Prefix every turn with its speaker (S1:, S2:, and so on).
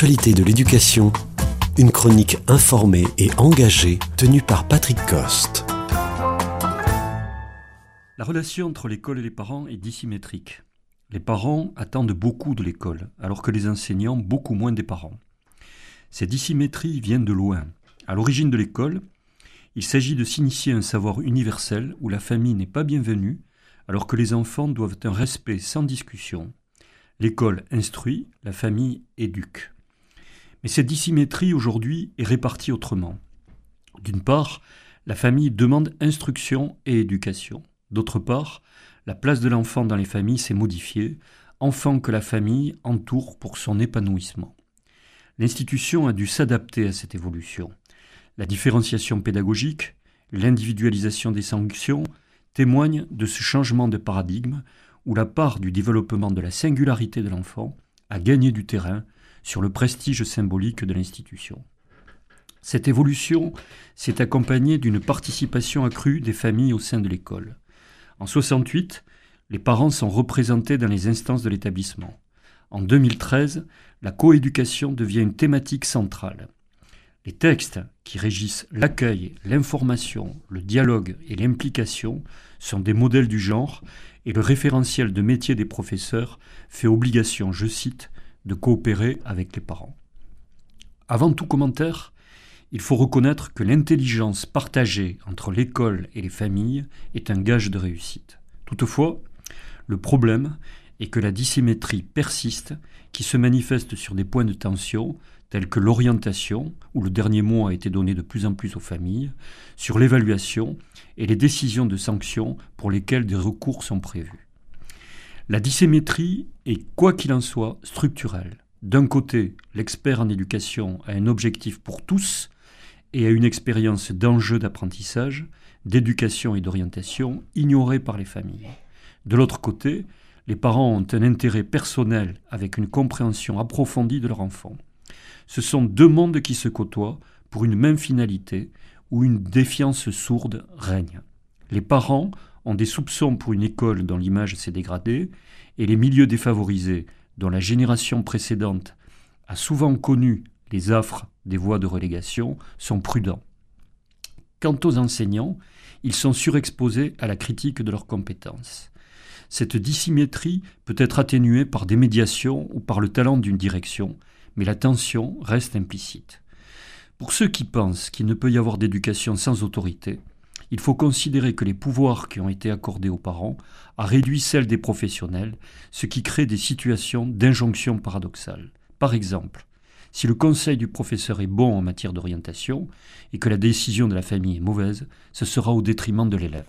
S1: De l'éducation, une chronique informée et engagée tenue par Patrick Coste.
S2: La relation entre l'école et les parents est dissymétrique. Les parents attendent beaucoup de l'école, alors que les enseignants beaucoup moins des parents. Ces dissymétries viennent de loin. À l'origine de l'école, il s'agit de s'initier à un savoir universel où la famille n'est pas bienvenue, alors que les enfants doivent un respect sans discussion. L'école instruit, la famille éduque. Mais cette dissymétrie aujourd'hui est répartie autrement. D'une part, la famille demande instruction et éducation. D'autre part, la place de l'enfant dans les familles s'est modifiée, enfant que la famille entoure pour son épanouissement. L'institution a dû s'adapter à cette évolution. La différenciation pédagogique, l'individualisation des sanctions témoignent de ce changement de paradigme où la part du développement de la singularité de l'enfant a gagné du terrain sur le prestige symbolique de l'institution. Cette évolution s'est accompagnée d'une participation accrue des familles au sein de l'école. En 68, les parents sont représentés dans les instances de l'établissement. En 2013, la coéducation devient une thématique centrale. Les textes qui régissent l'accueil, l'information, le dialogue et l'implication sont des modèles du genre et le référentiel de métier des professeurs fait obligation, je cite, de coopérer avec les parents. Avant tout commentaire, il faut reconnaître que l'intelligence partagée entre l'école et les familles est un gage de réussite. Toutefois, le problème est que la dissymétrie persiste, qui se manifeste sur des points de tension tels que l'orientation, où le dernier mot a été donné de plus en plus aux familles, sur l'évaluation et les décisions de sanctions pour lesquelles des recours sont prévus. La dissymétrie est, quoi qu'il en soit, structurelle. D'un côté, l'expert en éducation a un objectif pour tous, et à une expérience d'enjeux d'apprentissage, d'éducation et d'orientation ignorée par les familles. De l'autre côté, les parents ont un intérêt personnel avec une compréhension approfondie de leur enfant. Ce sont deux mondes qui se côtoient pour une même finalité où une défiance sourde règne. Les parents ont des soupçons pour une école dont l'image s'est dégradée, et les milieux défavorisés, dont la génération précédente a souvent connu les affres des voies de relégation sont prudents. Quant aux enseignants, ils sont surexposés à la critique de leurs compétences. Cette dissymétrie peut être atténuée par des médiations ou par le talent d'une direction, mais la tension reste implicite. Pour ceux qui pensent qu'il ne peut y avoir d'éducation sans autorité, il faut considérer que les pouvoirs qui ont été accordés aux parents a réduit celles des professionnels, ce qui crée des situations d'injonction paradoxale. Par exemple, si le conseil du professeur est bon en matière d'orientation et que la décision de la famille est mauvaise, ce sera au détriment de l'élève.